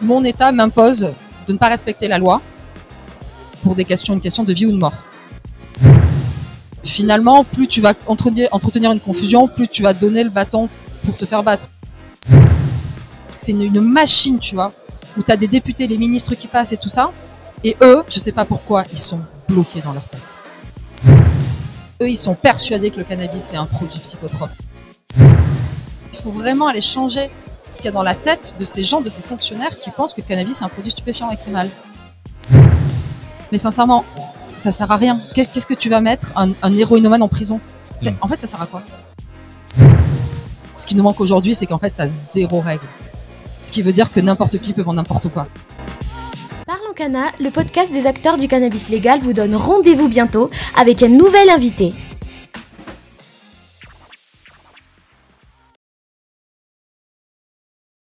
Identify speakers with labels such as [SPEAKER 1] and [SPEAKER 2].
[SPEAKER 1] mon État m'impose de ne pas respecter la loi pour des questions, une question de vie ou de mort. Finalement, plus tu vas entretenir, une confusion, plus tu vas donner le bâton pour te faire battre. C'est une, machine, tu vois, où tu as des députés, les ministres qui passent et tout ça, et eux, je sais pas pourquoi, ils sont bloqués dans leur tête. Eux, ils sont persuadés que le cannabis, c'est un produit psychotrope. Il faut vraiment aller changer ce qu'il y a dans la tête de ces gens, de ces fonctionnaires qui pensent que le cannabis, c'est un produit stupéfiant et que c'est mal. Mais sincèrement, ça sert à rien. Qu'est- Qu'est-ce que tu vas mettre un, un héroïnomane en prison? C'est- En fait, ça sert à quoi? Ce qui nous manque aujourd'hui, c'est qu'en fait, tu as zéro règle. Ce qui veut dire que n'importe qui peut vendre n'importe quoi.
[SPEAKER 2] Parlons Cana, le podcast des acteurs du cannabis légal vous donne rendez-vous bientôt avec un nouvel invité.